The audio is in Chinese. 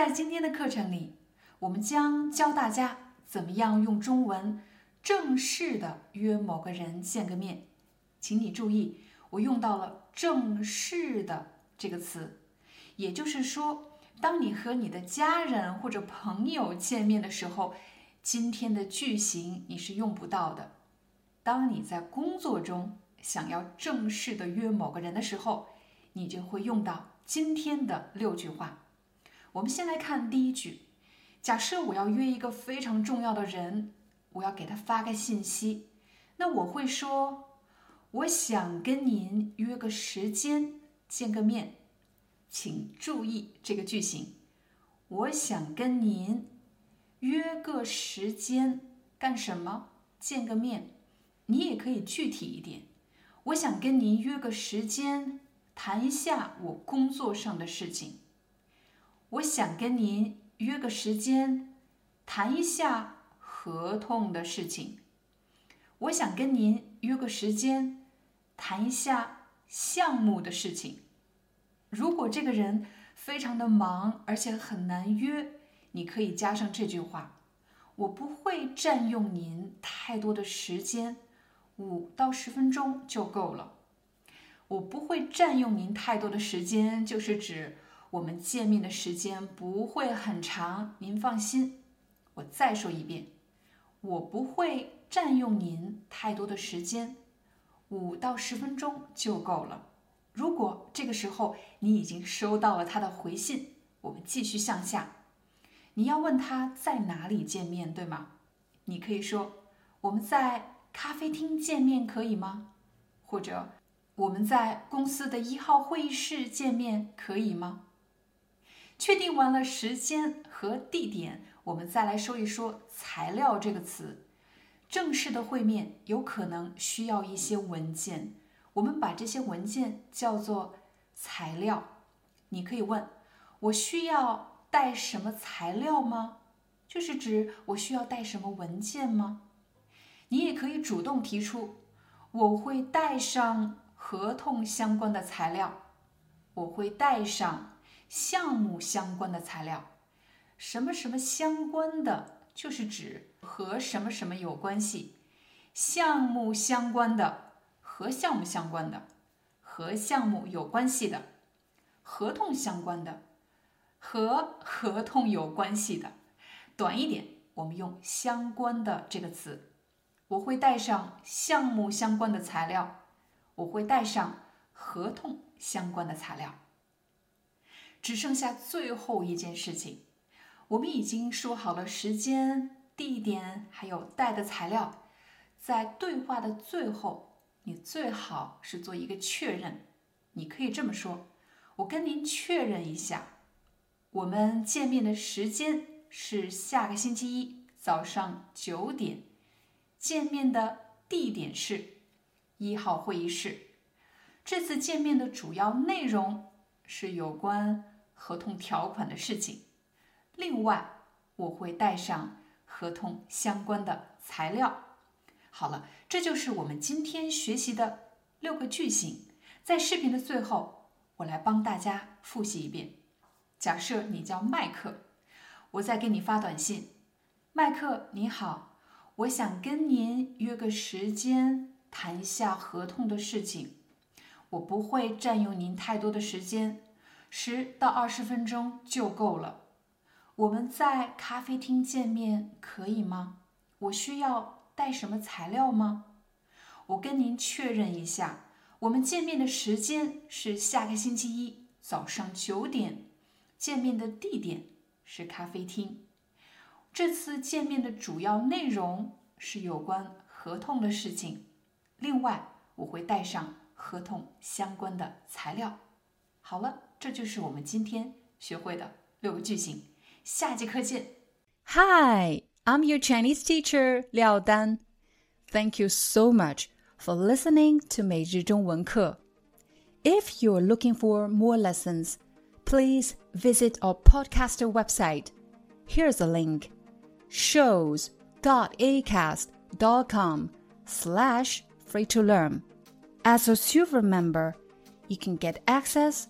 在今天的课程里，我们将教大家怎么样用中文正式的约某个人见个面。请你注意，我用到了“正式的”这个词，也就是说，当你和你的家人或者朋友见面的时候，今天的句型你是用不到的。当你在工作中想要正式的约某个人的时候，你就会用到今天的六句话。我们先来看第一句。假设我要约一个非常重要的人，我要给他发个信息，那我会说：“我想跟您约个时间见个面。”请注意这个句型。我想跟您约个时间干什么？见个面。你也可以具体一点。我想跟您约个时间谈一下我工作上的事情。我想跟您约个时间，谈一下合同的事情。我想跟您约个时间，谈一下项目的事情。如果这个人非常的忙，而且很难约，你可以加上这句话：我不会占用您太多的时间，五到十分钟就够了。我不会占用您太多的时间，就是指。我们见面的时间不会很长，您放心。我再说一遍，我不会占用您太多的时间，五到十分钟就够了。如果这个时候你已经收到了他的回信，我们继续向下。你要问他在哪里见面，对吗？你可以说我们在咖啡厅见面，可以吗？或者我们在公司的一号会议室见面，可以吗？确定完了时间和地点，我们再来说一说“材料”这个词。正式的会面有可能需要一些文件，我们把这些文件叫做材料。你可以问我需要带什么材料吗？就是指我需要带什么文件吗？你也可以主动提出，我会带上合同相关的材料，我会带上。项目相关的材料，什么什么相关的，就是指和什么什么有关系。项目相关的和项目相关的，和项目有关系的。合同相关的和合同有关系的。短一点，我们用“相关的”这个词。我会带上项目相关的材料，我会带上合同相关的材料。只剩下最后一件事情，我们已经说好了时间、地点，还有带的材料。在对话的最后，你最好是做一个确认。你可以这么说：“我跟您确认一下，我们见面的时间是下个星期一早上九点，见面的地点是一号会议室。这次见面的主要内容是有关。”合同条款的事情，另外我会带上合同相关的材料。好了，这就是我们今天学习的六个句型。在视频的最后，我来帮大家复习一遍。假设你叫麦克，我在给你发短信：“麦克你好，我想跟您约个时间谈一下合同的事情。我不会占用您太多的时间。”十到二十分钟就够了。我们在咖啡厅见面可以吗？我需要带什么材料吗？我跟您确认一下，我们见面的时间是下个星期一早上九点，见面的地点是咖啡厅。这次见面的主要内容是有关合同的事情，另外我会带上合同相关的材料。好了。这就是我们今天学会的 六个句型。下节课见。Hi, I'm your Chinese teacher Liao Dan. Thank you so much for listening to 每日中文课. If you're looking for more lessons, please visit our podcaster website. Here's a link shows.acast.com slash free to learn. As a silver member, you can get access